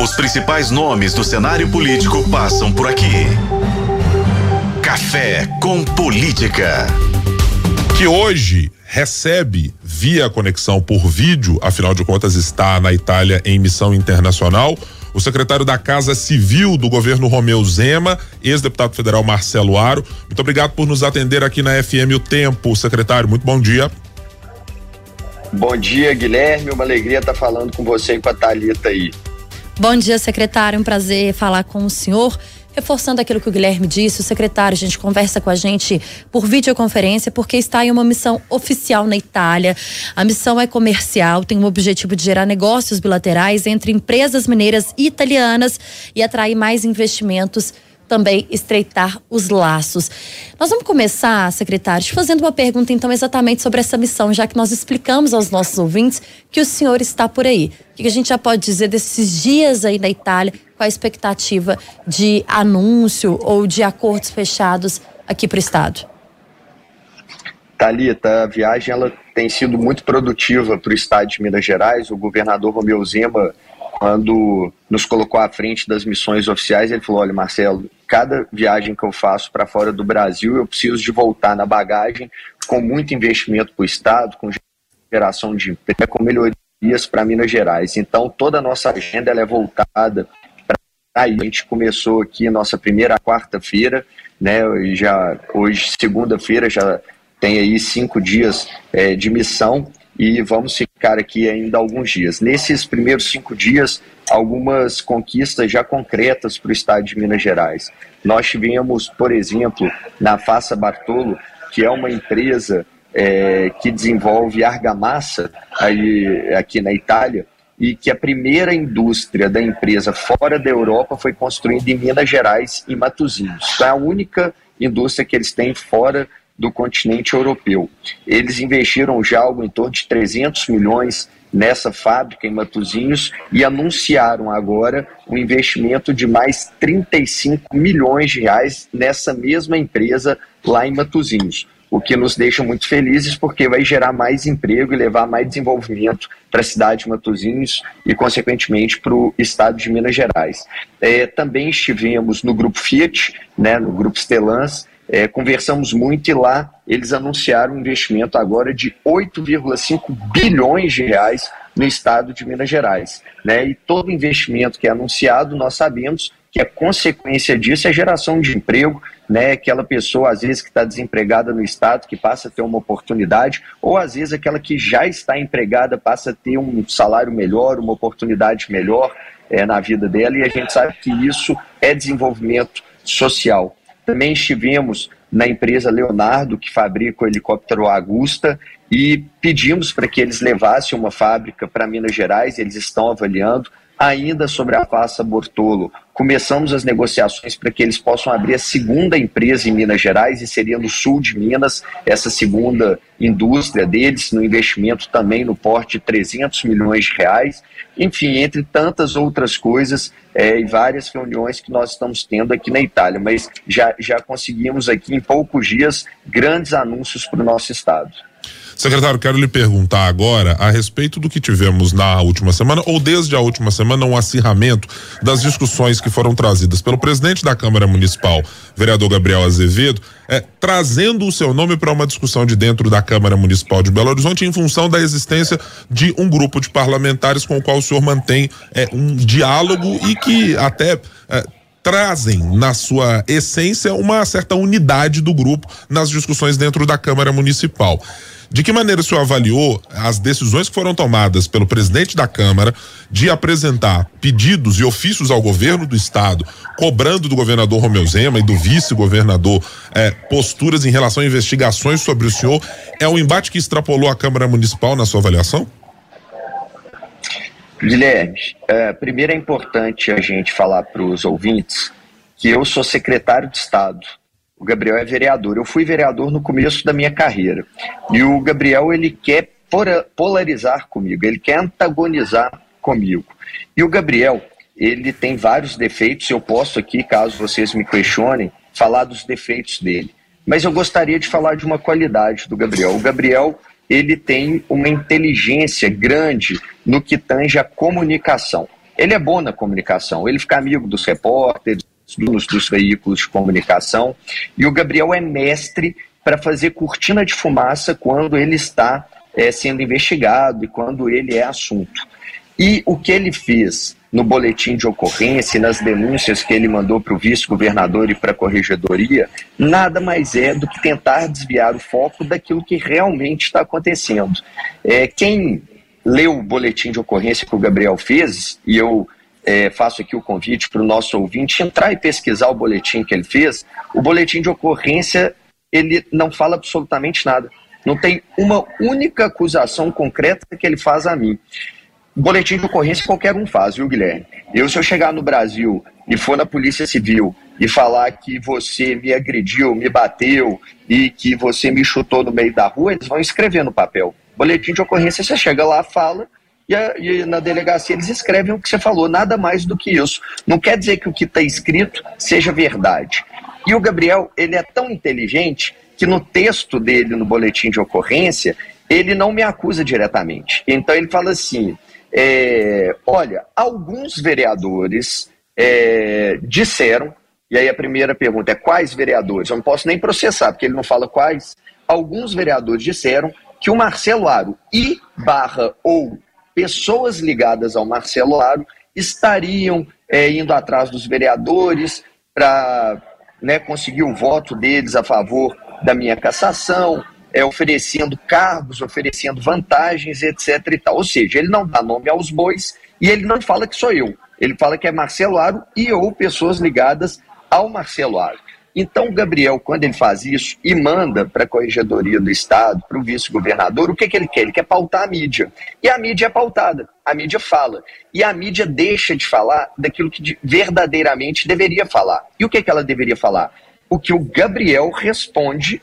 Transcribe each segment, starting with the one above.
Os principais nomes do cenário político passam por aqui. Café com Política. Que hoje recebe via conexão por vídeo, afinal de contas está na Itália em missão internacional, o secretário da Casa Civil do governo Romeu Zema, ex-deputado federal Marcelo Aro. Muito obrigado por nos atender aqui na FM O Tempo, secretário. Muito bom dia. Bom dia, Guilherme. Uma alegria estar falando com você e com a Thalita aí. Bom dia, secretário. Um prazer falar com o senhor. Reforçando aquilo que o Guilherme disse, o secretário, a gente conversa com a gente por videoconferência, porque está em uma missão oficial na Itália. A missão é comercial, tem o objetivo de gerar negócios bilaterais entre empresas mineiras italianas e atrair mais investimentos também estreitar os laços. Nós vamos começar, secretário, te fazendo uma pergunta então exatamente sobre essa missão, já que nós explicamos aos nossos ouvintes que o senhor está por aí. O que a gente já pode dizer desses dias aí na Itália, com a expectativa de anúncio ou de acordos fechados aqui para o estado? Talita, a viagem ela tem sido muito produtiva para o estado de Minas Gerais. O governador Romeu Zema quando nos colocou à frente das missões oficiais, ele falou: olha, Marcelo, cada viagem que eu faço para fora do Brasil, eu preciso de voltar na bagagem com muito investimento para o Estado, com geração de emprego, com melhorias para Minas Gerais. Então, toda a nossa agenda é voltada para aí. A gente começou aqui nossa primeira quarta-feira, né? Já hoje, segunda-feira, já tem aí cinco dias é, de missão e vamos ficar aqui ainda alguns dias. Nesses primeiros cinco dias, algumas conquistas já concretas para o estado de Minas Gerais. Nós tivemos, por exemplo, na Faça Bartolo, que é uma empresa é, que desenvolve argamassa aí, aqui na Itália, e que a primeira indústria da empresa fora da Europa foi construída em Minas Gerais, em Matosinhos. Então, é a única indústria que eles têm fora do continente europeu. Eles investiram já algo em torno de 300 milhões nessa fábrica em Matozinhos e anunciaram agora um investimento de mais 35 milhões de reais nessa mesma empresa lá em Matozinhos. O que nos deixa muito felizes porque vai gerar mais emprego e levar mais desenvolvimento para a cidade de Matozinhos e, consequentemente, para o estado de Minas Gerais. É, também estivemos no Grupo Fiat, né, no Grupo Stellantis, é, conversamos muito e lá eles anunciaram um investimento agora de 8,5 bilhões de reais no estado de Minas Gerais. Né? E todo investimento que é anunciado, nós sabemos que a consequência disso é geração de emprego, né? aquela pessoa, às vezes, que está desempregada no estado, que passa a ter uma oportunidade, ou às vezes aquela que já está empregada passa a ter um salário melhor, uma oportunidade melhor é, na vida dela, e a gente sabe que isso é desenvolvimento social. Também estivemos na empresa Leonardo, que fabrica o helicóptero Augusta, e pedimos para que eles levassem uma fábrica para Minas Gerais, eles estão avaliando. Ainda sobre a Faça Bortolo, começamos as negociações para que eles possam abrir a segunda empresa em Minas Gerais, e seria no sul de Minas, essa segunda indústria deles, no investimento também no porte de 300 milhões de reais. Enfim, entre tantas outras coisas é, e várias reuniões que nós estamos tendo aqui na Itália, mas já, já conseguimos aqui em poucos dias grandes anúncios para o nosso estado. Secretário, quero lhe perguntar agora a respeito do que tivemos na última semana, ou desde a última semana, um acirramento das discussões que foram trazidas pelo presidente da Câmara Municipal, vereador Gabriel Azevedo, é, trazendo o seu nome para uma discussão de dentro da Câmara Municipal de Belo Horizonte em função da existência de um grupo de parlamentares com o qual o senhor mantém é, um diálogo e que até. É, trazem na sua essência uma certa unidade do grupo nas discussões dentro da Câmara Municipal. De que maneira o senhor avaliou as decisões que foram tomadas pelo presidente da Câmara de apresentar pedidos e ofícios ao governo do Estado, cobrando do governador Romeu Zema e do vice-governador eh, posturas em relação a investigações sobre o senhor? É um embate que extrapolou a Câmara Municipal na sua avaliação? Guilherme, é, primeiro é importante a gente falar para os ouvintes que eu sou secretário de Estado o Gabriel é vereador. Eu fui vereador no começo da minha carreira. E o Gabriel, ele quer polarizar comigo, ele quer antagonizar comigo. E o Gabriel, ele tem vários defeitos. Eu posso aqui, caso vocês me questionem, falar dos defeitos dele. Mas eu gostaria de falar de uma qualidade do Gabriel. O Gabriel, ele tem uma inteligência grande no que tange a comunicação ele é bom na comunicação, ele fica amigo dos repórteres, dos, dos veículos de comunicação, e o Gabriel é mestre para fazer cortina de fumaça quando ele está é, sendo investigado e quando ele é assunto. E o que ele fez no boletim de ocorrência e nas denúncias que ele mandou para o vice-governador e para a corregedoria, nada mais é do que tentar desviar o foco daquilo que realmente está acontecendo. É, quem leu o boletim de ocorrência que o Gabriel fez, e eu é, faço aqui o convite para o nosso ouvinte entrar e pesquisar o boletim que ele fez, o boletim de ocorrência ele não fala absolutamente nada. Não tem uma única acusação concreta que ele faz a mim. Boletim de ocorrência qualquer um faz, viu, Guilherme? Eu, se eu chegar no Brasil e for na Polícia Civil e falar que você me agrediu, me bateu e que você me chutou no meio da rua, eles vão escrever no papel. Boletim de ocorrência, você chega lá, fala, e, a, e, na delegacia eles escrevem o que você falou, nada mais do que isso. Não quer dizer que o que está escrito seja verdade. E o Gabriel, ele é tão inteligente que no texto dele, no boletim de ocorrência, ele não me acusa diretamente. Então ele fala assim: é, olha, alguns vereadores é, disseram, e aí a primeira pergunta é quais vereadores? Eu não posso nem processar, porque ele não fala quais. Alguns vereadores disseram que o Marcelo Aro e barra ou pessoas ligadas ao Marcelo Aro estariam é, indo atrás dos vereadores para né, conseguir o voto deles a favor da minha cassação, é, oferecendo cargos, oferecendo vantagens, etc. e tal. Ou seja, ele não dá nome aos bois e ele não fala que sou eu. Ele fala que é Marcelo Aro e ou pessoas ligadas ao Marcelo Aro. Então, o Gabriel, quando ele faz isso e manda para a Corregedoria do Estado, para o vice-governador, o que, que ele quer? Ele quer pautar a mídia. E a mídia é pautada, a mídia fala. E a mídia deixa de falar daquilo que verdadeiramente deveria falar. E o que, que ela deveria falar? O que o Gabriel responde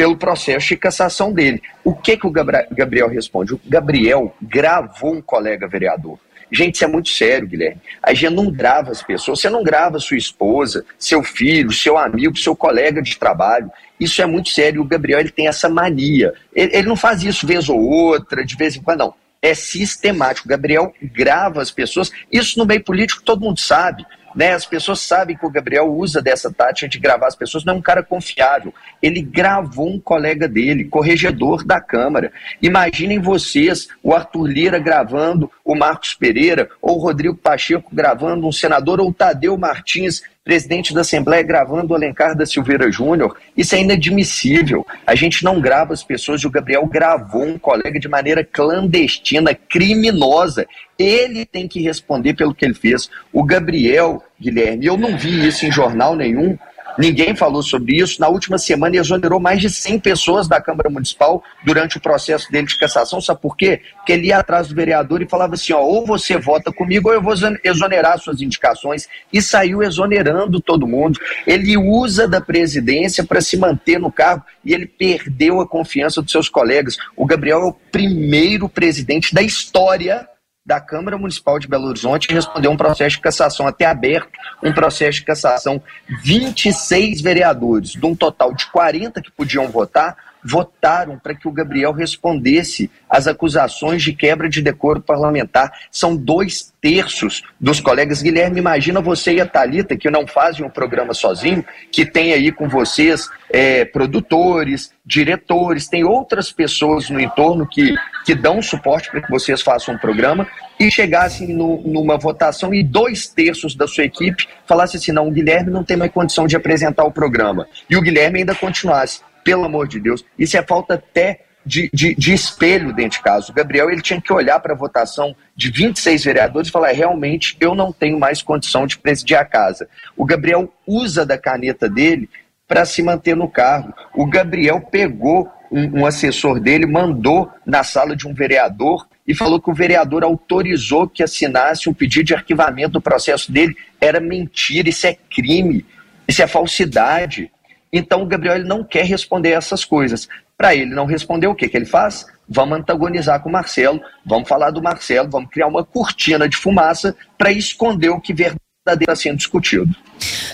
pelo processo de cassação dele. O que, que o Gabriel responde? O Gabriel gravou um colega vereador. Gente, isso é muito sério, Guilherme. A gente não grava as pessoas. Você não grava sua esposa, seu filho, seu amigo, seu colega de trabalho. Isso é muito sério. O Gabriel ele tem essa mania. Ele, ele não faz isso vez ou outra, de vez em quando, não. É sistemático. O Gabriel grava as pessoas. Isso no meio político todo mundo sabe. Né? As pessoas sabem que o Gabriel usa dessa tática de gravar as pessoas, não é um cara confiável. Ele gravou um colega dele, corregedor da Câmara. Imaginem vocês o Arthur Lira gravando o Marcos Pereira, ou o Rodrigo Pacheco gravando um senador, ou o Tadeu Martins presidente da Assembleia gravando o Alencar da Silveira Júnior. Isso é inadmissível. A gente não grava as pessoas o Gabriel gravou um colega de maneira clandestina, criminosa. Ele tem que responder pelo que ele fez. O Gabriel, Guilherme, eu não vi isso em jornal nenhum. Ninguém falou sobre isso. Na última semana, exonerou mais de 100 pessoas da Câmara Municipal durante o processo dele de cassação. Sabe por quê? Porque ele ia atrás do vereador e falava assim: ó, ou você vota comigo ou eu vou exonerar suas indicações. E saiu exonerando todo mundo. Ele usa da presidência para se manter no cargo e ele perdeu a confiança dos seus colegas. O Gabriel é o primeiro presidente da história da Câmara Municipal de Belo Horizonte respondeu um processo de cassação até aberto, um processo de cassação. 26 vereadores, de um total de 40 que podiam votar, votaram para que o Gabriel respondesse às acusações de quebra de decoro parlamentar. São dois terços dos colegas. Guilherme, imagina você e a Talita que não fazem um programa sozinho, que tem aí com vocês é, produtores, diretores, tem outras pessoas no entorno que, que dão suporte para que vocês façam um programa e chegassem no, numa votação e dois terços da sua equipe falassem assim, não, o Guilherme não tem mais condição de apresentar o programa. E o Guilherme ainda continuasse pelo amor de Deus. Isso é falta até de, de, de, espelho dentro de casa. O Gabriel ele tinha que olhar para a votação de 26 vereadores e falar: realmente eu não tenho mais condição de presidir a casa. O Gabriel usa da caneta dele para se manter no cargo. O Gabriel pegou um, um assessor dele, mandou na sala de um vereador e falou que o vereador autorizou que assinasse um pedido de arquivamento do processo dele. Era mentira, isso é crime, isso é falsidade. Então o Gabriel ele não quer responder essas coisas. Para ele não responder, o que, que ele faz? Vamos antagonizar com o Marcelo, vamos falar do Marcelo, vamos criar uma cortina de fumaça para esconder o que verdadeiramente está sendo discutido.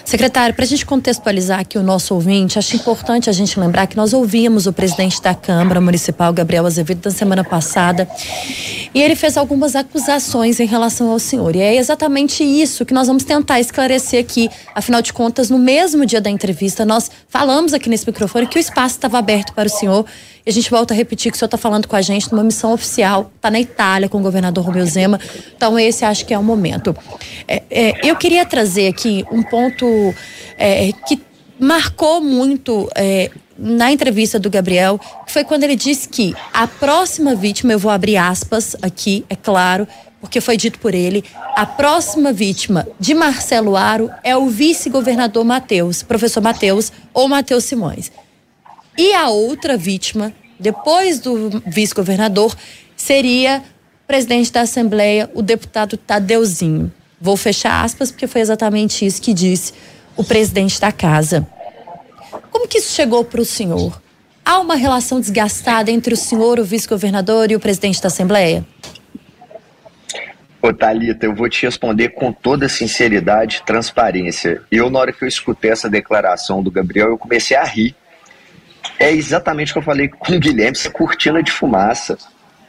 Secretário, para a gente contextualizar aqui o nosso ouvinte, acho importante a gente lembrar que nós ouvimos o presidente da Câmara Municipal, Gabriel Azevedo, na semana passada, e ele fez algumas acusações em relação ao senhor. E é exatamente isso que nós vamos tentar esclarecer aqui. Afinal de contas, no mesmo dia da entrevista, nós falamos aqui nesse microfone que o espaço estava aberto para o senhor. E a gente volta a repetir que o senhor está falando com a gente numa missão oficial, está na Itália com o governador Romeu Zema. Então, esse acho que é o momento. É, é, eu queria trazer aqui um ponto é, que marcou muito é, na entrevista do Gabriel, que foi quando ele disse que a próxima vítima, eu vou abrir aspas aqui, é claro, porque foi dito por ele, a próxima vítima de Marcelo Aro é o vice-governador Matheus, professor Matheus ou Matheus Simões. E a outra vítima, depois do vice-governador, seria presidente da Assembleia, o deputado Tadeuzinho. Vou fechar aspas, porque foi exatamente isso que disse o presidente da casa. Como que isso chegou para o senhor? Há uma relação desgastada entre o senhor, o vice-governador e o presidente da Assembleia? Ô, Thalita, eu vou te responder com toda sinceridade e transparência. Eu, na hora que eu escutei essa declaração do Gabriel, eu comecei a rir. É exatamente o que eu falei com o Guilherme, é cortina de fumaça.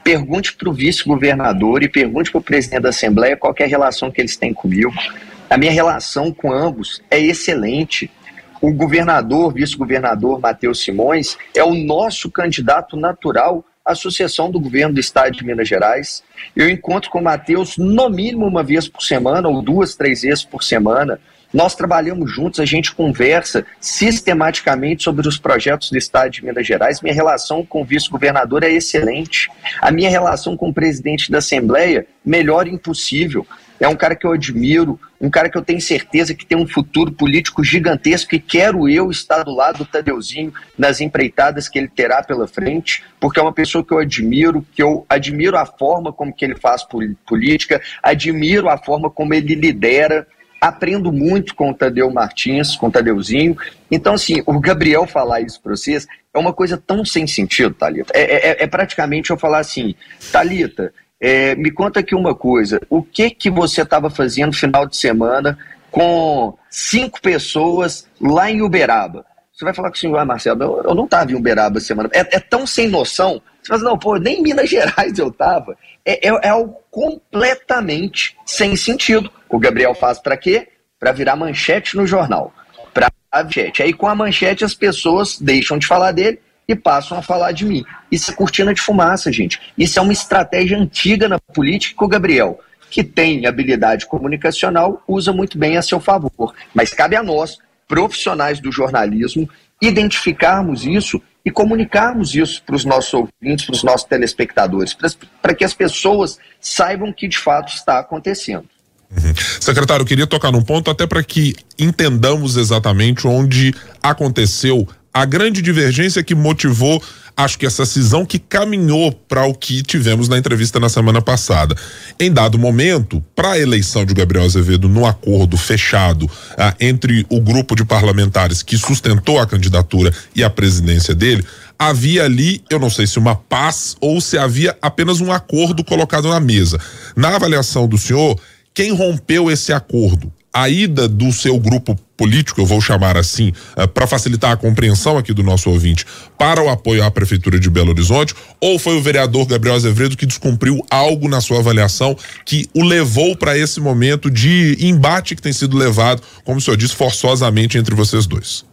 Pergunte para o vice-governador e pergunte para o presidente da Assembleia qual é a relação que eles têm comigo. A minha relação com ambos é excelente. O governador, vice-governador Matheus Simões, é o nosso candidato natural à sucessão do governo do estado de Minas Gerais. Eu encontro com o Matheus no mínimo uma vez por semana, ou duas, três vezes por semana. Nós trabalhamos juntos, a gente conversa sistematicamente sobre os projetos do Estado de Minas Gerais. Minha relação com o vice-governador é excelente. A minha relação com o presidente da Assembleia, melhor impossível. É um cara que eu admiro, um cara que eu tenho certeza que tem um futuro político gigantesco e quero eu estar do lado do Tadeuzinho nas empreitadas que ele terá pela frente, porque é uma pessoa que eu admiro, que eu admiro a forma como que ele faz política, admiro a forma como ele lidera, aprendo muito com o Tadeu Martins, com o Tadeuzinho. Então, assim, o Gabriel falar isso para vocês é uma coisa tão sem sentido, Thalita. É, é, é praticamente eu falar assim, Thalita, é, me conta aqui uma coisa, o que que você estava fazendo final de semana com cinco pessoas lá em Uberaba? Você vai falar com o senhor, ah, Marcelo, eu, eu não estava em Uberaba semana. É, é, tão sem noção. Você fala, não, pô, nem em Minas Gerais eu estava. É, é, é algo completamente sem sentido. O Gabriel faz para quê? Para virar manchete no jornal. Para manchete. Aí com a manchete as pessoas deixam de falar dele e passam a falar de mim. Isso é cortina de fumaça, gente. Isso é uma estratégia antiga na política que o Gabriel, que tem habilidade comunicacional, usa muito bem a seu favor. Mas cabe a nós, profissionais do jornalismo, identificarmos isso e comunicarmos isso para os nossos ouvintes, para os nossos telespectadores, para que as pessoas saibam o que de fato está acontecendo. Uhum. Secretário, eu queria tocar num ponto até para que entendamos exatamente onde aconteceu a grande divergência que motivou, acho que essa cisão que caminhou para o que tivemos na entrevista na semana passada. Em dado momento, para a eleição de Gabriel Azevedo no acordo fechado ah, entre o grupo de parlamentares que sustentou a candidatura e a presidência dele, havia ali, eu não sei se uma paz ou se havia apenas um acordo colocado na mesa. Na avaliação do senhor, quem rompeu esse acordo? A ida do seu grupo político, eu vou chamar assim, uh, para facilitar a compreensão aqui do nosso ouvinte, para o apoio à Prefeitura de Belo Horizonte, ou foi o vereador Gabriel Azevedo que descumpriu algo na sua avaliação que o levou para esse momento de embate que tem sido levado, como o senhor disse, forçosamente entre vocês dois?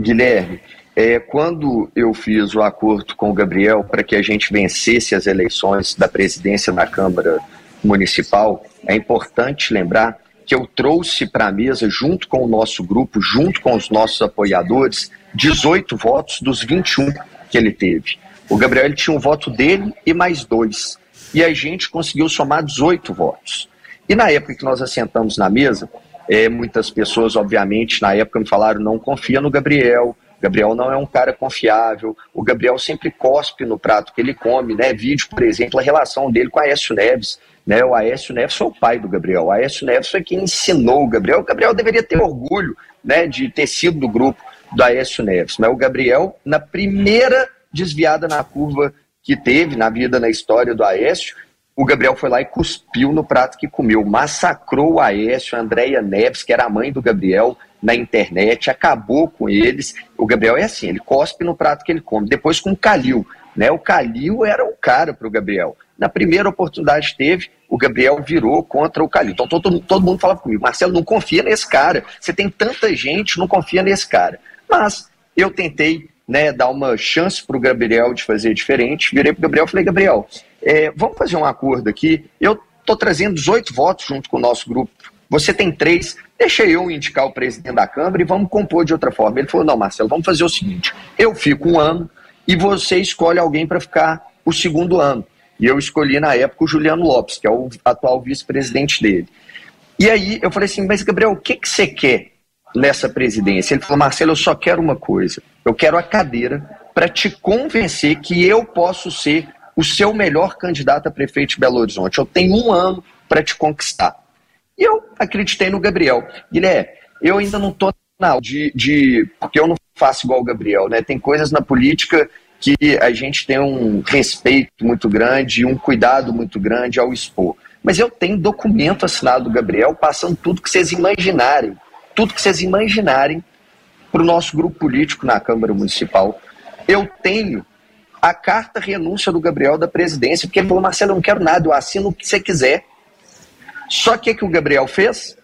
Guilherme, é, quando eu fiz o acordo com o Gabriel para que a gente vencesse as eleições da presidência na Câmara Municipal, é importante lembrar que eu trouxe para a mesa, junto com o nosso grupo, junto com os nossos apoiadores, 18 votos dos 21 que ele teve. O Gabriel tinha um voto dele e mais dois. E a gente conseguiu somar 18 votos. E na época que nós assentamos na mesa, é, muitas pessoas, obviamente, na época me falaram: não confia no Gabriel, Gabriel não é um cara confiável. O Gabriel sempre cospe no prato que ele come, né? Vídeo, por exemplo, a relação dele com a Aécio Neves. Né? O Aécio Neves foi o pai do Gabriel. O Aécio Neves foi quem ensinou o Gabriel. O Gabriel deveria ter orgulho né, de ter sido do grupo do Aécio Neves. Mas o Gabriel, na primeira desviada na curva que teve na vida, na história do Aécio, o Gabriel foi lá e cuspiu no prato que comeu, massacrou o Aécio, a Andréia Neves, que era a mãe do Gabriel, na internet, acabou com eles. O Gabriel é assim, ele cospe no prato que ele come. Depois com o Calil, né? O Calil era o cara para o Gabriel. Na primeira oportunidade que teve, o Gabriel virou contra o Calil. Então todo, todo mundo falava comigo, Marcelo, não confia nesse cara. Você tem tanta gente, não confia nesse cara. Mas eu tentei né, dar uma chance para o Gabriel de fazer diferente. Virei para o Gabriel e falei, Gabriel, é, vamos fazer um acordo aqui. Eu estou trazendo 18 votos junto com o nosso grupo. Você tem três, deixa eu indicar o presidente da Câmara e vamos compor de outra forma. Ele falou: não, Marcelo, vamos fazer o seguinte: eu fico um ano e você escolhe alguém para ficar o segundo ano. E eu escolhi na época o Juliano Lopes, que é o atual vice-presidente dele. E aí eu falei assim: mas Gabriel, o que, que você quer nessa presidência? Ele falou: Marcelo, eu só quero uma coisa. Eu quero a cadeira para te convencer que eu posso ser o seu melhor candidato a prefeito de Belo Horizonte. Eu tenho um ano para te conquistar. E eu acreditei no Gabriel. Guilherme, eu ainda não estou na de, de. Porque eu não faço igual o Gabriel, né? Tem coisas na política que a gente tem um respeito muito grande, um cuidado muito grande ao expor. Mas eu tenho documento assinado do Gabriel passando tudo que vocês imaginarem, tudo que vocês imaginarem para o nosso grupo político na Câmara Municipal. Eu tenho a carta renúncia do Gabriel da presidência, porque ele falou, Marcelo, eu não quero nada, eu assino o que você quiser. Só que o que o Gabriel fez?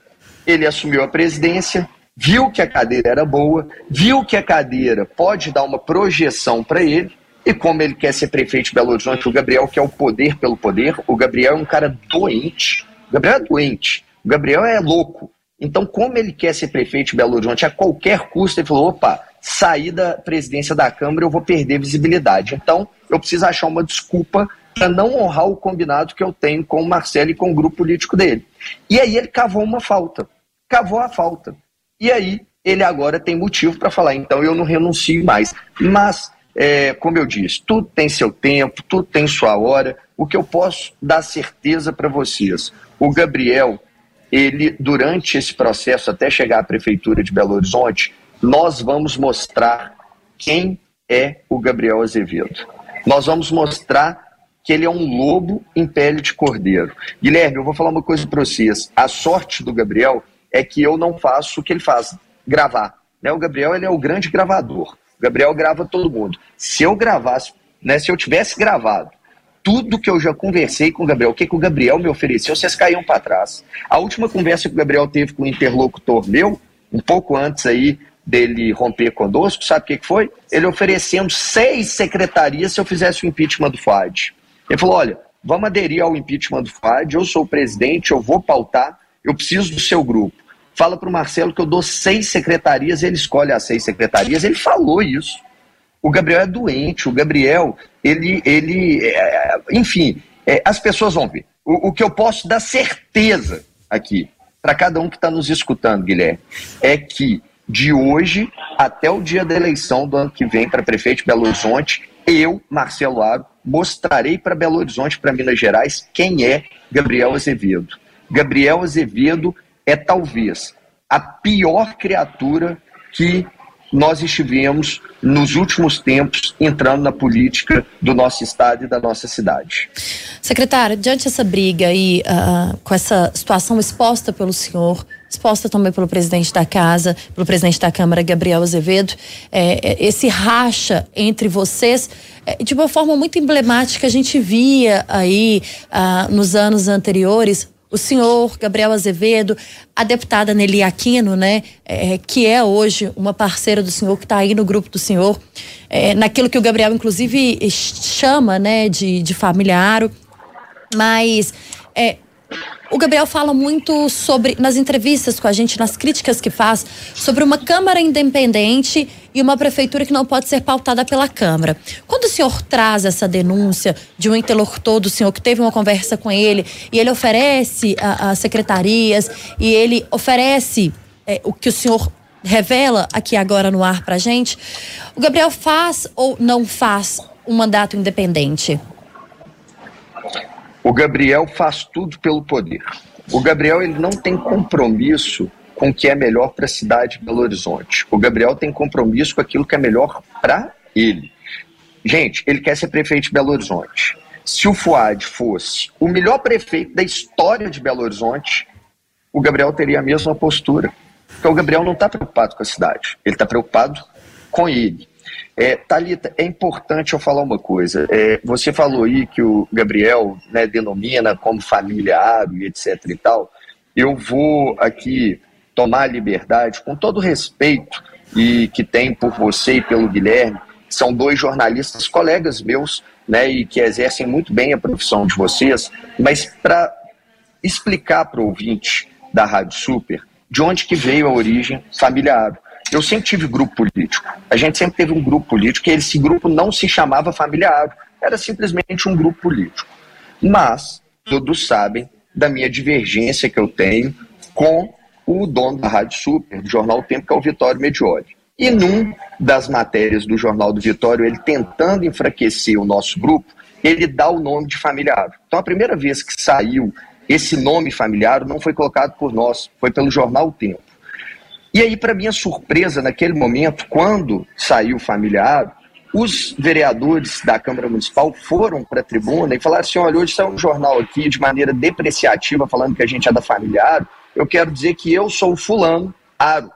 Ele assumiu a presidência, viu que a cadeira era boa, viu que a cadeira pode dar uma projeção para ele, e como ele quer ser prefeito de Belo Horizonte, o Gabriel quer o poder pelo poder, o Gabriel é um cara doente. O Gabriel é doente, o Gabriel é louco. Então, como ele quer ser prefeito de Belo Horizonte a qualquer custo, ele falou: opa, sair da presidência da Câmara, eu vou perder visibilidade. Então, eu preciso achar uma desculpa para não honrar o combinado que eu tenho com o Marcelo e com o grupo político dele. E aí ele cavou uma falta. Cavou a falta. E aí ele agora tem motivo para falar, então eu não renuncio mais. Mas, é, como eu disse, tudo tem seu tempo, tudo tem sua hora. O que eu posso dar certeza para vocês, o Gabriel, ele, durante esse processo, até chegar à Prefeitura de Belo Horizonte, nós vamos mostrar quem é o Gabriel Azevedo. Nós vamos mostrar que ele é um lobo em pele de cordeiro. Guilherme, eu vou falar uma coisa para vocês. A sorte do Gabriel é que eu não faço o que ele faz, gravar. Né? O Gabriel ele é o grande gravador. O Gabriel grava todo mundo. Se eu gravasse, né, se eu tivesse gravado tudo que eu já conversei com o Gabriel, o que, que o Gabriel me ofereceu, vocês caíam para trás. A última conversa que o Gabriel teve com o interlocutor meu, um pouco antes aí dele romper conosco, sabe o que, que foi? Ele oferecendo seis secretarias se eu fizesse o impeachment do FAD. Ele falou: olha, vamos aderir ao impeachment do FAD, eu sou o presidente, eu vou pautar, eu preciso do seu grupo. Fala para o Marcelo que eu dou seis secretarias, ele escolhe as seis secretarias. Ele falou isso. O Gabriel é doente, o Gabriel, ele, ele é, enfim, é, as pessoas vão ver. O, o que eu posso dar certeza aqui, para cada um que está nos escutando, Guilherme, é que de hoje até o dia da eleição do ano que vem para prefeito de Belo Horizonte, eu, Marcelo Aro, mostrarei para Belo Horizonte, para Minas Gerais, quem é Gabriel Azevedo. Gabriel Azevedo é talvez a pior criatura que nós estivemos nos últimos tempos entrando na política do nosso estado e da nossa cidade. Secretário, diante dessa briga e uh, com essa situação exposta pelo senhor, exposta também pelo presidente da casa, pelo presidente da Câmara, Gabriel Azevedo, é, é, esse racha entre vocês, é, de uma forma muito emblemática, a gente via aí uh, nos anos anteriores o senhor Gabriel Azevedo, a deputada Nelly Aquino, né, é, que é hoje uma parceira do senhor, que está aí no grupo do senhor, é, naquilo que o Gabriel, inclusive, chama né, de, de familiar. Mas é, o Gabriel fala muito sobre, nas entrevistas com a gente, nas críticas que faz, sobre uma Câmara independente e uma prefeitura que não pode ser pautada pela Câmara. Quando o senhor traz essa denúncia de um interlocutor do senhor que teve uma conversa com ele e ele oferece as secretarias e ele oferece é, o que o senhor revela aqui agora no ar pra gente, o Gabriel faz ou não faz um mandato independente? O Gabriel faz tudo pelo poder. O Gabriel ele não tem compromisso com o que é melhor para a cidade de Belo Horizonte. O Gabriel tem compromisso com aquilo que é melhor para ele. Gente, ele quer ser prefeito de Belo Horizonte. se o Fuad fosse o melhor prefeito da história de Belo Horizonte, o Gabriel teria a mesma postura. Porque o Gabriel não está preocupado com a cidade, ele está preocupado com ele. É, Thalita, é importante eu falar uma coisa. É, você falou aí que o Gabriel né, denomina como familiar e etc e tal. Eu vou aqui tomar liberdade, com todo o respeito e que tem por você e pelo Guilherme, são dois jornalistas, colegas meus, né, e que exercem muito bem a profissão de vocês, mas para explicar para o ouvinte da Rádio Super de onde que veio a origem familiar. Eu sempre tive grupo político. A gente sempre teve um grupo político e esse grupo não se chamava familiar, era simplesmente um grupo político. Mas todos sabem da minha divergência que eu tenho com o dono da Rádio Super, do jornal o Tempo, que é o Vitório Medioli. E num das matérias do Jornal do Vitório, ele tentando enfraquecer o nosso grupo, ele dá o nome de familiar. Então, a primeira vez que saiu esse nome familiar não foi colocado por nós, foi pelo jornal o Tempo. E aí, para minha surpresa, naquele momento, quando saiu familiar, os vereadores da Câmara Municipal foram para a tribuna e falaram assim: olha, hoje está um jornal aqui de maneira depreciativa, falando que a gente é da familiar. Eu quero dizer que eu sou o fulano, Aro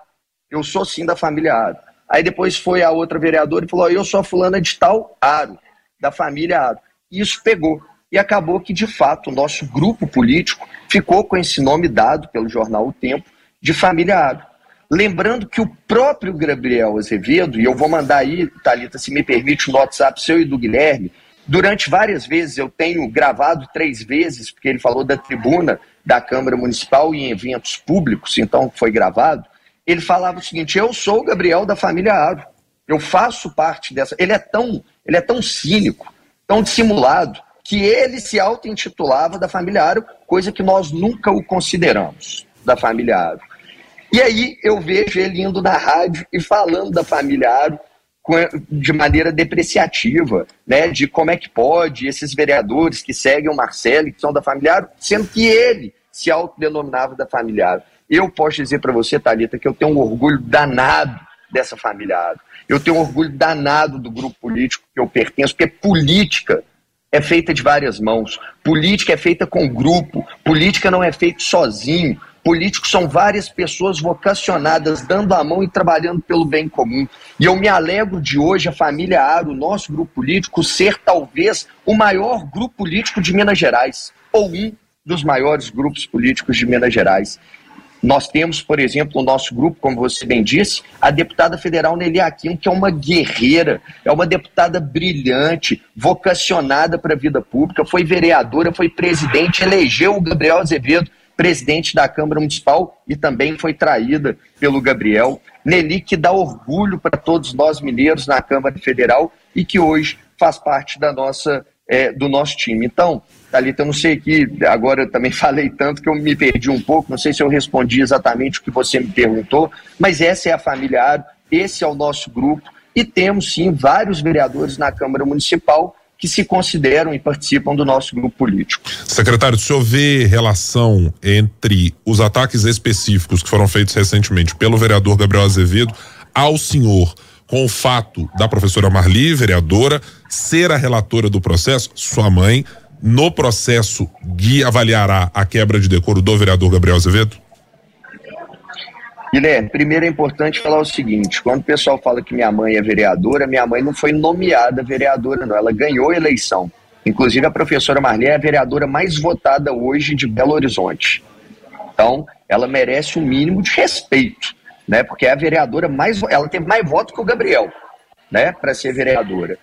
eu sou sim da família Aro. Aí depois foi a outra vereadora e falou: eu sou a fulana de tal Aro, da família Aro. E isso pegou. E acabou que, de fato, o nosso grupo político ficou com esse nome dado pelo jornal O Tempo de família Aro. Lembrando que o próprio Gabriel Azevedo, e eu vou mandar aí, Thalita, se me permite, no WhatsApp seu e do Guilherme, durante várias vezes, eu tenho gravado três vezes, porque ele falou da tribuna da Câmara Municipal e em eventos públicos, então foi gravado ele falava o seguinte: eu sou o Gabriel da família Aro. Eu faço parte dessa. Ele é tão, ele é tão cínico, tão dissimulado, que ele se auto-intitulava da família Aro, coisa que nós nunca o consideramos da família Aro. E aí eu vejo ele indo na rádio e falando da família Aro de maneira depreciativa, né, de como é que pode esses vereadores que seguem o Marcelo, que são da família Aro, sendo que ele se autodenominava da família Aro. Eu posso dizer para você, Talita, que eu tenho um orgulho danado dessa família Eu tenho um orgulho danado do grupo político que eu pertenço, porque política é feita de várias mãos. Política é feita com grupo. Política não é feita sozinho. Políticos são várias pessoas vocacionadas, dando a mão e trabalhando pelo bem comum. E eu me alegro de hoje a família Aro, o nosso grupo político, ser talvez o maior grupo político de Minas Gerais, ou um dos maiores grupos políticos de Minas Gerais. Nós temos, por exemplo, no nosso grupo, como você bem disse, a deputada federal Nelly Aquino, que é uma guerreira, é uma deputada brilhante, vocacionada para a vida pública, foi vereadora, foi presidente, elegeu o Gabriel Azevedo presidente da Câmara Municipal e também foi traída pelo Gabriel. Nelly, que dá orgulho para todos nós mineiros na Câmara Federal e que hoje faz parte da nossa, é, do nosso time. Então, Thalita, eu não sei que agora eu também falei tanto que eu me perdi um pouco, não sei se eu respondi exatamente o que você me perguntou, mas essa é a familiar, esse é o nosso grupo e temos sim vários vereadores na Câmara Municipal que se consideram e participam do nosso grupo político. Secretário, o senhor vê relação entre os ataques específicos que foram feitos recentemente pelo vereador Gabriel Azevedo ao senhor com o fato da professora Marli, vereadora, ser a relatora do processo, sua mãe, no processo Gui avaliará a quebra de decoro do vereador Gabriel Azevedo? Guilherme, primeiro é importante falar o seguinte: quando o pessoal fala que minha mãe é vereadora, minha mãe não foi nomeada vereadora, não. Ela ganhou a eleição. Inclusive, a professora Marli é a vereadora mais votada hoje de Belo Horizonte. Então, ela merece um mínimo de respeito, né? Porque é a vereadora mais. Ela teve mais votos que o Gabriel, né? Para ser vereadora.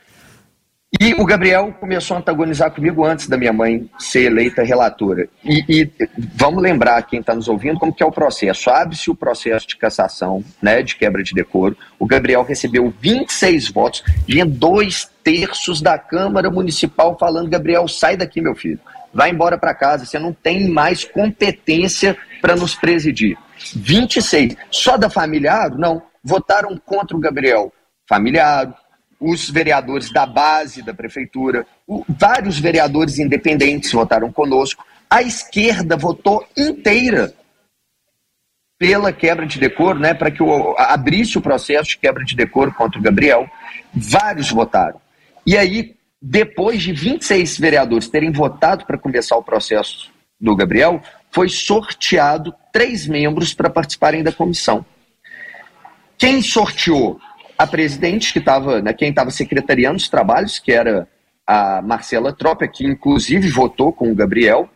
E o Gabriel começou a antagonizar comigo antes da minha mãe ser eleita relatora. E, e vamos lembrar quem está nos ouvindo como que é o processo. Abre-se o processo de cassação, né, de quebra de decoro. O Gabriel recebeu 26 votos, vinha dois terços da Câmara Municipal falando: Gabriel, sai daqui, meu filho. Vai embora para casa, você não tem mais competência para nos presidir. 26. Só da familiar? Não. Votaram contra o Gabriel. Familiar, os vereadores da base da prefeitura, o, vários vereadores independentes votaram conosco. A esquerda votou inteira pela quebra de decoro, né, para que o, abrisse o processo de quebra de decoro contra o Gabriel. Vários votaram. E aí, depois de 26 vereadores terem votado para começar o processo do Gabriel, foi sorteado três membros para participarem da comissão. Quem sorteou? A presidente, que estava, né, quem estava secretariando os trabalhos, que era a Marcela Tropa, que inclusive votou com o Gabriel,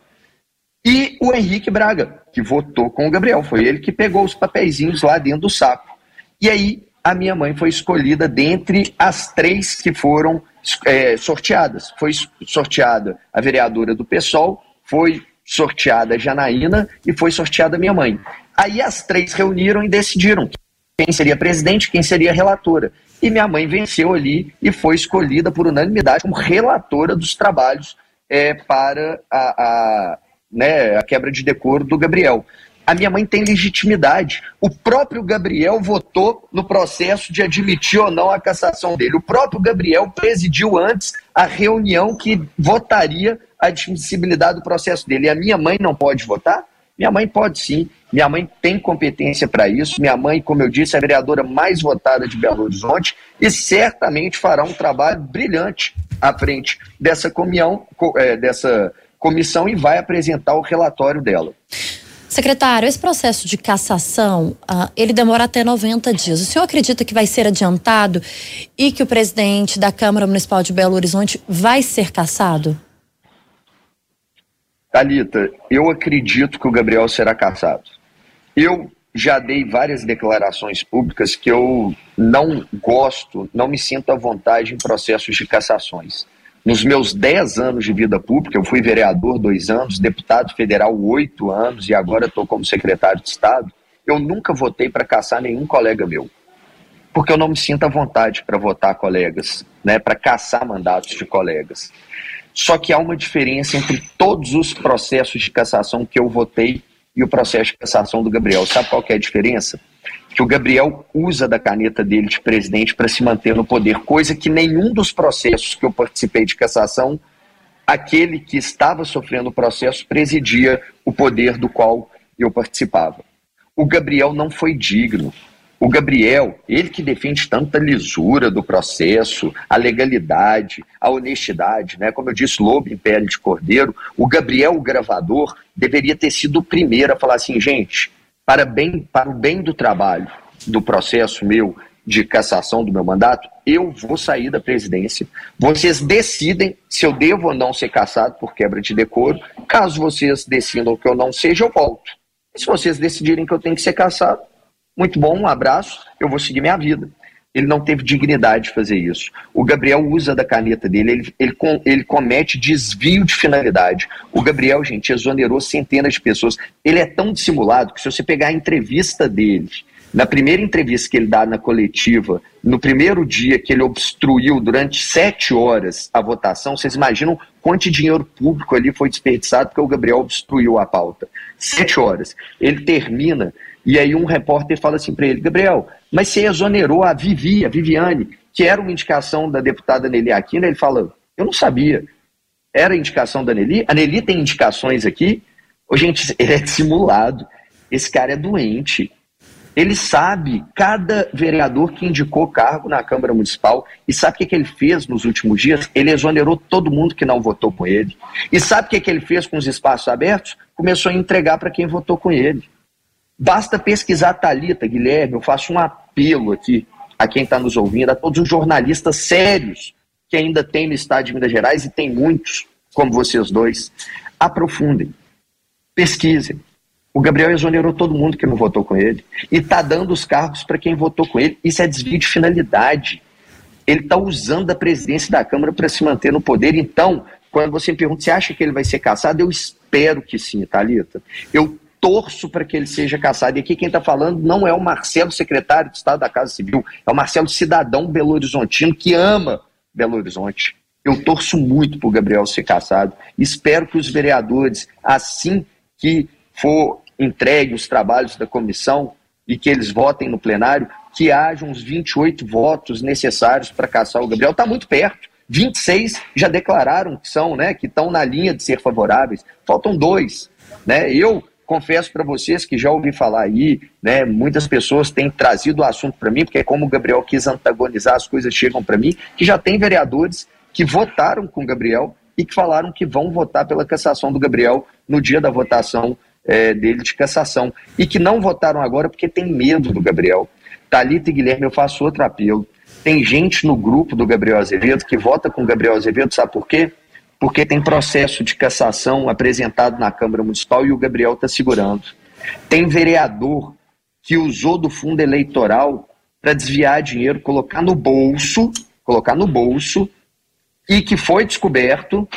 e o Henrique Braga, que votou com o Gabriel. Foi ele que pegou os papeizinhos lá dentro do saco. E aí a minha mãe foi escolhida dentre as três que foram é, sorteadas. Foi sorteada a vereadora do PSOL, foi sorteada a Janaína e foi sorteada a minha mãe. Aí as três reuniram e decidiram quem seria presidente, quem seria relatora. E minha mãe venceu ali e foi escolhida por unanimidade como relatora dos trabalhos é, para a, a, né, a quebra de decoro do Gabriel a minha mãe tem legitimidade. O próprio Gabriel votou no processo de admitir ou não a cassação dele. O próprio Gabriel presidiu antes a reunião que votaria a admissibilidade do processo dele. E a minha mãe não pode votar? Minha mãe pode sim. Minha mãe tem competência para isso. Minha mãe, como eu disse, é a vereadora mais votada de Belo Horizonte e certamente fará um trabalho brilhante à frente dessa, comião, é, dessa comissão e vai apresentar o relatório dela. Secretário, esse processo de cassação, uh, ele demora até 90 dias. O senhor acredita que vai ser adiantado e que o presidente da Câmara Municipal de Belo Horizonte vai ser cassado? Talita, eu acredito que o Gabriel será cassado. Eu já dei várias declarações públicas que eu não gosto, não me sinto à vontade em processos de cassações. Nos meus 10 anos de vida pública, eu fui vereador dois anos, deputado federal oito anos e agora estou como secretário de Estado. Eu nunca votei para caçar nenhum colega meu, porque eu não me sinto à vontade para votar colegas, né, para caçar mandatos de colegas. Só que há uma diferença entre todos os processos de cassação que eu votei e o processo de cassação do Gabriel. Sabe qual é a diferença? que o Gabriel usa da caneta dele de presidente para se manter no poder, coisa que nenhum dos processos que eu participei de cassação, aquele que estava sofrendo o processo presidia o poder do qual eu participava. O Gabriel não foi digno. O Gabriel, ele que defende tanta lisura do processo, a legalidade, a honestidade, né? Como eu disse, lobo em pele de cordeiro, o Gabriel, o gravador, deveria ter sido o primeiro a falar assim, gente, para, bem, para o bem do trabalho, do processo meu de cassação do meu mandato, eu vou sair da presidência. Vocês decidem se eu devo ou não ser cassado por quebra de decoro. Caso vocês decidam que eu não seja, eu volto. E se vocês decidirem que eu tenho que ser cassado, muito bom, um abraço, eu vou seguir minha vida. Ele não teve dignidade de fazer isso. O Gabriel usa da caneta dele, ele, ele, ele comete desvio de finalidade. O Gabriel, gente, exonerou centenas de pessoas. Ele é tão dissimulado que se você pegar a entrevista dele, na primeira entrevista que ele dá na coletiva, no primeiro dia que ele obstruiu durante sete horas a votação, vocês imaginam quanto dinheiro público ali foi desperdiçado porque o Gabriel obstruiu a pauta. Sete horas. Ele termina e aí um repórter fala assim para ele, Gabriel, mas você exonerou a Vivi, a Viviane, que era uma indicação da deputada Nelly Aquino, ele fala, eu não sabia. Era indicação da Nelly? A Nelly tem indicações aqui? Ô, gente, ele é dissimulado. Esse cara é doente. Ele sabe cada vereador que indicou cargo na Câmara Municipal e sabe o que, que ele fez nos últimos dias? Ele exonerou todo mundo que não votou com ele. E sabe o que, que ele fez com os espaços abertos? Começou a entregar para quem votou com ele. Basta pesquisar Talita, Guilherme, eu faço um apelo aqui a quem está nos ouvindo, a todos os jornalistas sérios que ainda tem no estado de Minas Gerais, e tem muitos, como vocês dois, aprofundem, pesquisem. O Gabriel exonerou todo mundo que não votou com ele e está dando os cargos para quem votou com ele. Isso é desvio de finalidade. Ele está usando a presidência da Câmara para se manter no poder. Então, quando você me pergunta se acha que ele vai ser caçado, eu espero que sim, Thalita. Eu torço para que ele seja caçado. E aqui quem está falando não é o Marcelo, secretário de Estado da Casa Civil, é o Marcelo, cidadão belo-horizontino, que ama Belo Horizonte. Eu torço muito para o Gabriel ser caçado. Espero que os vereadores, assim que for entregue os trabalhos da comissão e que eles votem no plenário, que haja uns 28 votos necessários para caçar o Gabriel. Está muito perto. 26 já declararam que são, né, que estão na linha de ser favoráveis. Faltam dois, né? Eu confesso para vocês que já ouvi falar aí, né, muitas pessoas têm trazido o assunto para mim, porque é como o Gabriel quis antagonizar, as coisas chegam para mim, que já tem vereadores que votaram com o Gabriel e que falaram que vão votar pela cassação do Gabriel no dia da votação é, dele de cassação. E que não votaram agora porque tem medo do Gabriel. Talita e Guilherme, eu faço outro apelo. Tem gente no grupo do Gabriel Azevedo que vota com o Gabriel Azevedo, sabe por quê? Porque tem processo de cassação apresentado na Câmara Municipal e o Gabriel está segurando. Tem vereador que usou do fundo eleitoral para desviar dinheiro, colocar no bolso, colocar no bolso, e que foi descoberto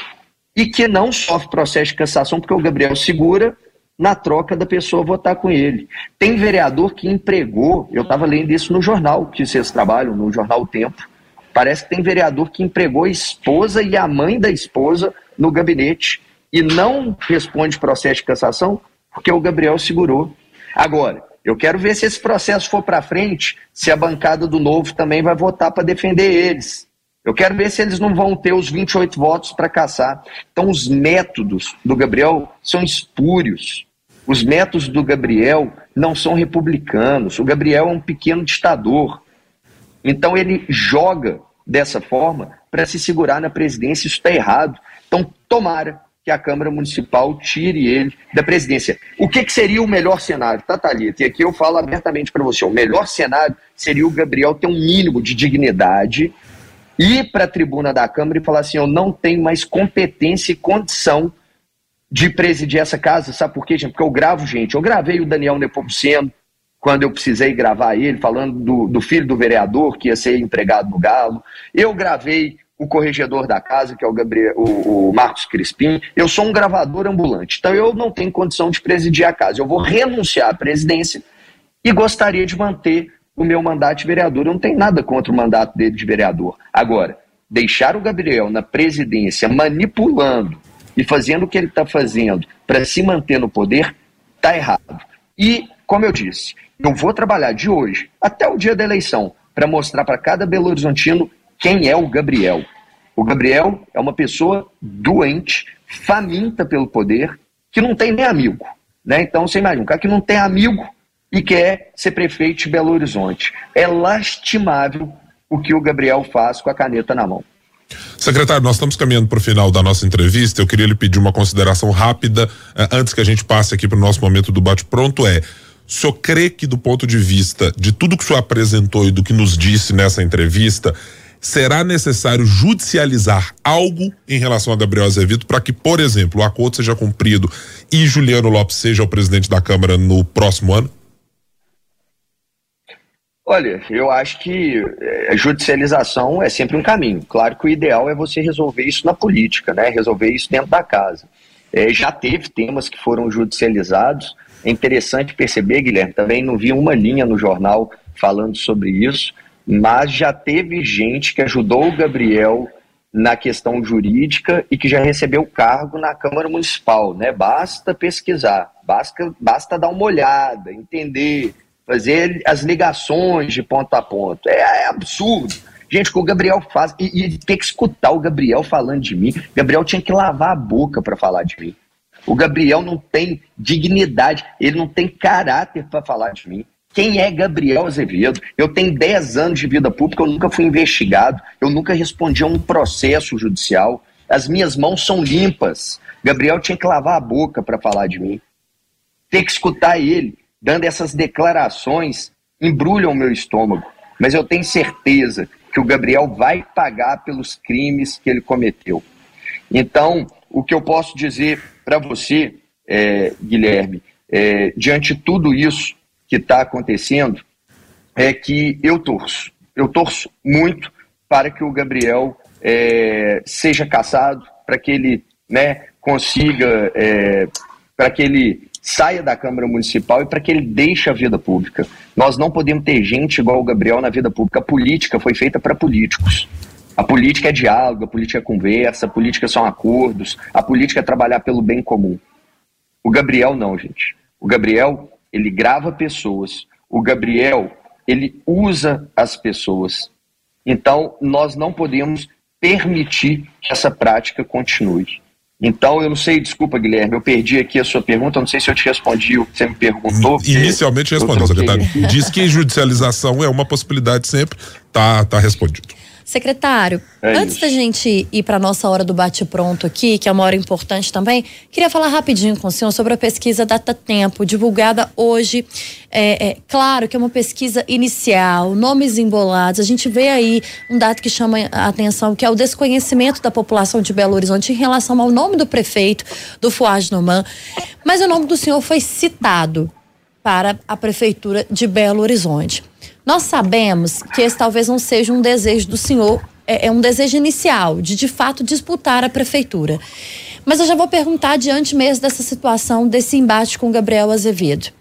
e que não sofre processo de cassação porque o Gabriel segura na troca da pessoa votar com ele. Tem vereador que empregou, eu estava lendo isso no jornal que vocês trabalham, no jornal o Tempo. Parece que tem vereador que empregou a esposa e a mãe da esposa no gabinete e não responde processo de cassação porque o Gabriel segurou. Agora, eu quero ver se esse processo for para frente, se a bancada do Novo também vai votar para defender eles. Eu quero ver se eles não vão ter os 28 votos para caçar. Então, os métodos do Gabriel são espúrios. Os métodos do Gabriel não são republicanos. O Gabriel é um pequeno ditador. Então ele joga dessa forma para se segurar na presidência. Isso está errado. Então tomara que a Câmara Municipal tire ele da presidência. O que, que seria o melhor cenário, tá, Thalita? E aqui eu falo abertamente para você. O melhor cenário seria o Gabriel ter um mínimo de dignidade, ir para a tribuna da Câmara e falar assim: eu não tenho mais competência e condição de presidir essa casa, sabe por quê, gente? Porque eu gravo, gente. Eu gravei o Daniel Nepomuceno quando eu precisei gravar ele, falando do, do filho do vereador que ia ser empregado no Galo. Eu gravei o corregedor da casa, que é o, Gabriel, o, o, Marcos Crispim. Eu sou um gravador ambulante, então eu não tenho condição de presidir a casa. Eu vou renunciar à presidência e gostaria de manter o meu mandato de vereador. Eu não tenho nada contra o mandato dele de vereador. Agora, deixar o Gabriel na presidência manipulando e fazendo o que ele está fazendo para se manter no poder, está errado. E, como eu disse, eu vou trabalhar de hoje até o dia da eleição para mostrar para cada Belo Horizontino quem é o Gabriel. O Gabriel é uma pessoa doente, faminta pelo poder, que não tem nem amigo. Né? Então, você imagina, um cara que não tem amigo e quer ser prefeito de Belo Horizonte. É lastimável o que o Gabriel faz com a caneta na mão. Secretário, nós estamos caminhando para o final da nossa entrevista. Eu queria lhe pedir uma consideração rápida eh, antes que a gente passe aqui para o nosso momento do bate-pronto. É, senhor crê que, do ponto de vista de tudo que o senhor apresentou e do que nos disse nessa entrevista, será necessário judicializar algo em relação a Gabriel Azevedo para que, por exemplo, o acordo seja cumprido e Juliano Lopes seja o presidente da Câmara no próximo ano? Olha, eu acho que eh, judicialização é sempre um caminho. Claro que o ideal é você resolver isso na política, né? resolver isso dentro da casa. É, já teve temas que foram judicializados. É interessante perceber, Guilherme, também não vi uma linha no jornal falando sobre isso, mas já teve gente que ajudou o Gabriel na questão jurídica e que já recebeu cargo na Câmara Municipal, né? Basta pesquisar, basta, basta dar uma olhada, entender, fazer as ligações de ponto a ponto. É, é absurdo. Gente, o que o Gabriel faz, e, e ter que escutar o Gabriel falando de mim, Gabriel tinha que lavar a boca para falar de mim. O Gabriel não tem dignidade, ele não tem caráter para falar de mim. Quem é Gabriel Azevedo? Eu tenho 10 anos de vida pública, eu nunca fui investigado, eu nunca respondi a um processo judicial. As minhas mãos são limpas. Gabriel tinha que lavar a boca para falar de mim. Ter que escutar ele dando essas declarações, embrulham o meu estômago. Mas eu tenho certeza que o Gabriel vai pagar pelos crimes que ele cometeu. Então, o que eu posso dizer para você, é, Guilherme, é, diante de tudo isso que está acontecendo, é que eu torço. Eu torço muito para que o Gabriel é, seja caçado, para que ele né, consiga, é, para que ele saia da Câmara Municipal e para que ele deixe a vida pública. Nós não podemos ter gente igual o Gabriel na vida pública. A política foi feita para políticos. A política é diálogo, a política é conversa, a política são acordos, a política é trabalhar pelo bem comum. O Gabriel não, gente. O Gabriel, ele grava pessoas. O Gabriel, ele usa as pessoas. Então, nós não podemos permitir que essa prática continue. Então, eu não sei, desculpa, Guilherme, eu perdi aqui a sua pergunta, não sei se eu te respondi o que você me perguntou. Inicialmente respondeu, secretário. Diz que judicialização é uma possibilidade sempre, tá, tá respondido. Secretário, é antes isso. da gente ir para nossa hora do bate-pronto aqui, que é uma hora importante também, queria falar rapidinho com o senhor sobre a pesquisa Data Tempo, divulgada hoje. É, é, claro que é uma pesquisa inicial, nomes embolados. A gente vê aí um dado que chama a atenção, que é o desconhecimento da população de Belo Horizonte em relação ao nome do prefeito do Fuad Noman. Mas o nome do senhor foi citado para a prefeitura de Belo Horizonte. Nós sabemos que esse talvez não seja um desejo do senhor, é, é um desejo inicial de de fato disputar a prefeitura. Mas eu já vou perguntar diante mesmo dessa situação, desse embate com Gabriel Azevedo.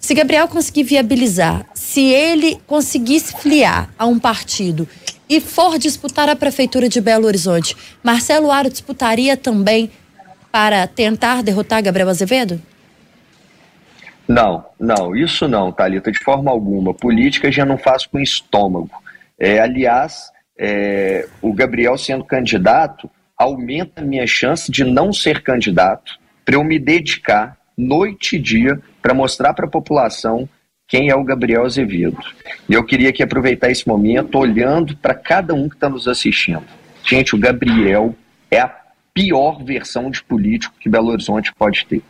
Se Gabriel conseguir viabilizar, se ele conseguir se filiar a um partido e for disputar a prefeitura de Belo Horizonte, Marcelo Aro disputaria também para tentar derrotar Gabriel Azevedo? Não, não, isso não, Thalita, de forma alguma. Política já não faz com estômago. É, aliás, é, o Gabriel sendo candidato aumenta a minha chance de não ser candidato para eu me dedicar noite e dia para mostrar para a população quem é o Gabriel Azevedo. E eu queria que aproveitar esse momento olhando para cada um que está nos assistindo. Gente, o Gabriel é a pior versão de político que Belo Horizonte pode ter.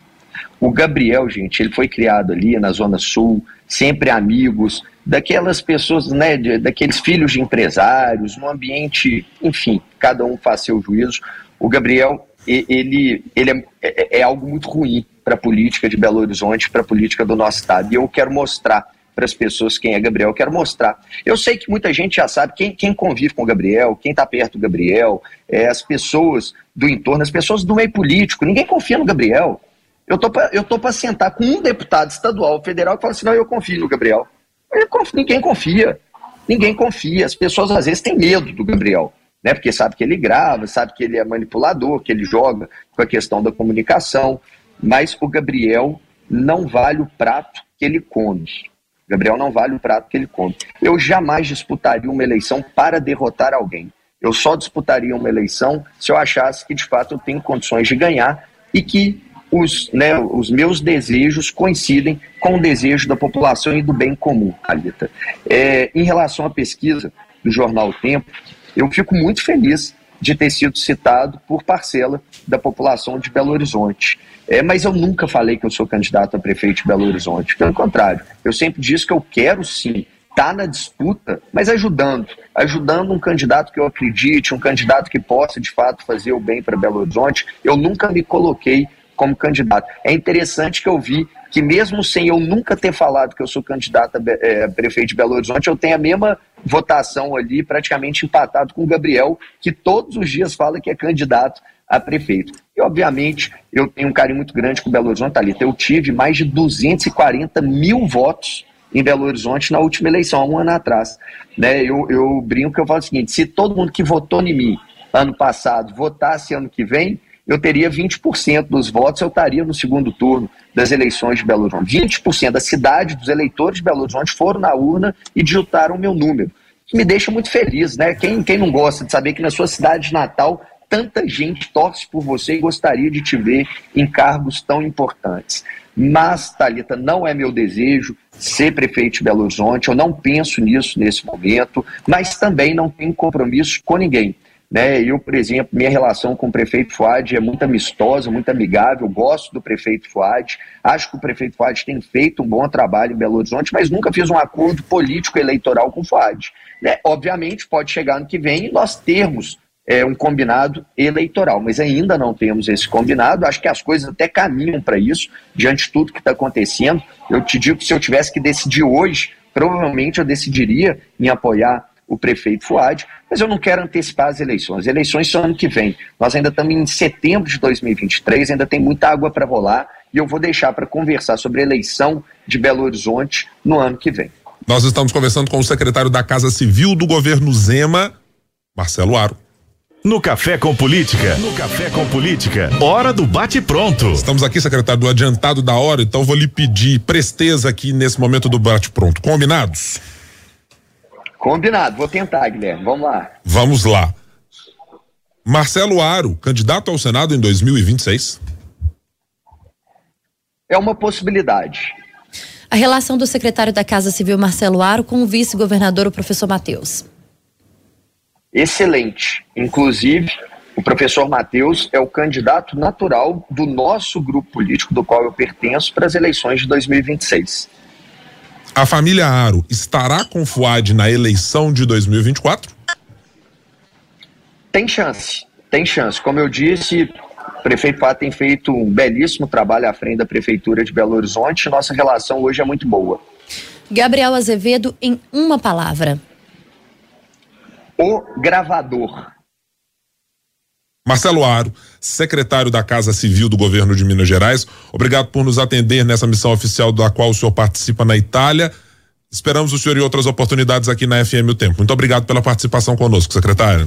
O Gabriel, gente, ele foi criado ali na Zona Sul, sempre amigos, daquelas pessoas, né, daqueles filhos de empresários, num ambiente, enfim, cada um faz seu juízo. O Gabriel, ele, ele é, é, é algo muito ruim para a política de Belo Horizonte, para a política do nosso estado. E eu quero mostrar para as pessoas quem é Gabriel, eu quero mostrar. Eu sei que muita gente já sabe quem, quem convive com o Gabriel, quem está perto do Gabriel, é, as pessoas do entorno, as pessoas do meio político. Ninguém confia no Gabriel. Eu tô pra, eu tô para sentar com um deputado estadual, federal, que fala assim: não, eu confio no Gabriel. Confio, ninguém confia. Ninguém confia. As pessoas às vezes têm medo do Gabriel, né? Porque sabe que ele grava, sabe que ele é manipulador, que ele joga com a questão da comunicação. Mas o Gabriel não vale o prato que ele come. Gabriel não vale o prato que ele come. Eu jamais disputaria uma eleição para derrotar alguém. Eu só disputaria uma eleição se eu achasse que de fato eu tenho condições de ganhar e que os, né, os meus desejos coincidem com o desejo da população e do bem comum, Alita. É, em relação à pesquisa do jornal o Tempo, eu fico muito feliz de ter sido citado por parcela da população de Belo Horizonte. É, mas eu nunca falei que eu sou candidato a prefeito de Belo Horizonte. Pelo contrário, eu sempre disse que eu quero sim estar tá na disputa, mas ajudando, ajudando um candidato que eu acredite, um candidato que possa de fato fazer o bem para Belo Horizonte. Eu nunca me coloquei como candidato. É interessante que eu vi que mesmo sem eu nunca ter falado que eu sou candidato a é, prefeito de Belo Horizonte, eu tenho a mesma votação ali, praticamente empatado com o Gabriel, que todos os dias fala que é candidato a prefeito. E, obviamente, eu tenho um carinho muito grande com Belo Horizonte, Thalita. Eu tive mais de 240 mil votos em Belo Horizonte na última eleição, há um ano atrás. Né? Eu, eu brinco eu falo o seguinte, se todo mundo que votou em mim ano passado votasse ano que vem, eu teria 20% dos votos, eu estaria no segundo turno das eleições de Belo Horizonte. 20% da cidade, dos eleitores de Belo Horizonte foram na urna e digitaram o meu número. Que me deixa muito feliz, né? Quem, quem não gosta de saber que na sua cidade natal tanta gente torce por você e gostaria de te ver em cargos tão importantes. Mas, Thalita, não é meu desejo ser prefeito de Belo Horizonte, eu não penso nisso nesse momento, mas também não tenho compromisso com ninguém. Né? Eu, por exemplo, minha relação com o prefeito Fuad é muito amistosa, muito amigável, gosto do prefeito Fuad, acho que o prefeito Fuad tem feito um bom trabalho em Belo Horizonte, mas nunca fiz um acordo político eleitoral com o Fuad. Né? Obviamente, pode chegar ano que vem e nós termos é, um combinado eleitoral, mas ainda não temos esse combinado. Acho que as coisas até caminham para isso, diante de tudo que está acontecendo. Eu te digo que se eu tivesse que decidir hoje, provavelmente eu decidiria em apoiar o prefeito Fuad, mas eu não quero antecipar as eleições. As eleições são ano que vem. Nós ainda estamos em setembro de 2023, ainda tem muita água para rolar e eu vou deixar para conversar sobre a eleição de Belo Horizonte no ano que vem. Nós estamos conversando com o secretário da Casa Civil do governo Zema, Marcelo Aro. No Café com Política. No Café com Política. Hora do bate pronto. Estamos aqui, secretário, do adiantado da hora, então vou lhe pedir presteza aqui nesse momento do bate pronto. Combinados? Combinado, vou tentar, Guilherme. Vamos lá. Vamos lá. Marcelo Aro, candidato ao Senado em 2026? É uma possibilidade. A relação do secretário da Casa Civil, Marcelo Aro, com o vice-governador, o professor Matheus. excelente. Inclusive, o professor Matheus é o candidato natural do nosso grupo político, do qual eu pertenço, para as eleições de 2026. A família Aro estará com Fuad na eleição de 2024? Tem chance, tem chance. Como eu disse, o prefeito Fuad tem feito um belíssimo trabalho à frente da Prefeitura de Belo Horizonte. Nossa relação hoje é muito boa. Gabriel Azevedo, em uma palavra. O gravador. Marcelo Aro, secretário da Casa Civil do Governo de Minas Gerais, obrigado por nos atender nessa missão oficial da qual o senhor participa na Itália. Esperamos o senhor em outras oportunidades aqui na FM O Tempo. Muito obrigado pela participação conosco, secretário.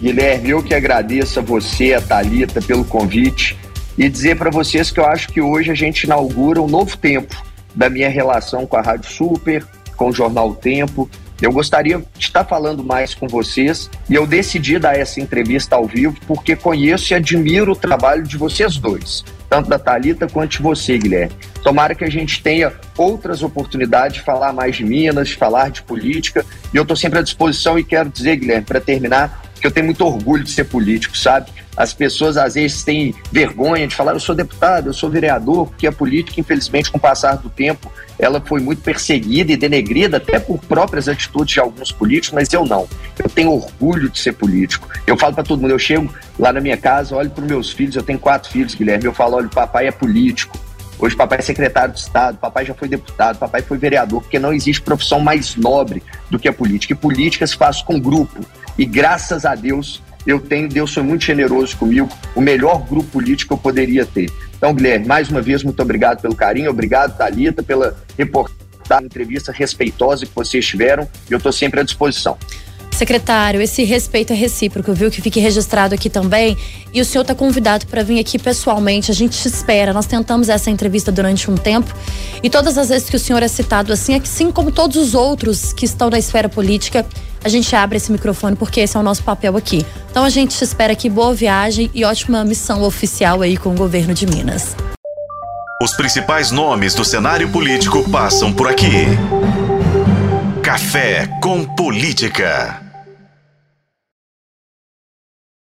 Guilherme, eu que agradeço a você, a Talita, pelo convite e dizer para vocês que eu acho que hoje a gente inaugura um novo tempo da minha relação com a Rádio Super, com o Jornal Tempo, eu gostaria de estar falando mais com vocês e eu decidi dar essa entrevista ao vivo porque conheço e admiro o trabalho de vocês dois, tanto da Talita quanto de você, Guilherme. Tomara que a gente tenha outras oportunidades de falar mais de Minas, de falar de política, e eu estou sempre à disposição e quero dizer, Guilherme, para terminar, que eu tenho muito orgulho de ser político, sabe? As pessoas às vezes têm vergonha de falar, eu sou deputado, eu sou vereador, porque a política, infelizmente, com o passar do tempo, ela foi muito perseguida e denegrida até por próprias atitudes de alguns políticos, mas eu não. Eu tenho orgulho de ser político. Eu falo para todo mundo, eu chego lá na minha casa, olho para meus filhos, eu tenho quatro filhos, Guilherme, eu falo, olha, papai é político. Hoje papai é secretário de Estado, papai já foi deputado, papai foi vereador, porque não existe profissão mais nobre do que a política. E política se faz com grupo. E graças a Deus, eu tenho, Deus foi muito generoso comigo, o melhor grupo político que eu poderia ter. Então, Guilherme, mais uma vez, muito obrigado pelo carinho, obrigado, Talita, pela reportagem, entrevista respeitosa que vocês tiveram, eu estou sempre à disposição. Secretário, esse respeito é recíproco, viu? Que fique registrado aqui também. E o senhor está convidado para vir aqui pessoalmente. A gente te espera. Nós tentamos essa entrevista durante um tempo. E todas as vezes que o senhor é citado assim, assim como todos os outros que estão na esfera política, a gente abre esse microfone porque esse é o nosso papel aqui. Então a gente te espera aqui. Boa viagem e ótima missão oficial aí com o governo de Minas. Os principais nomes do cenário político passam por aqui. Café com Política.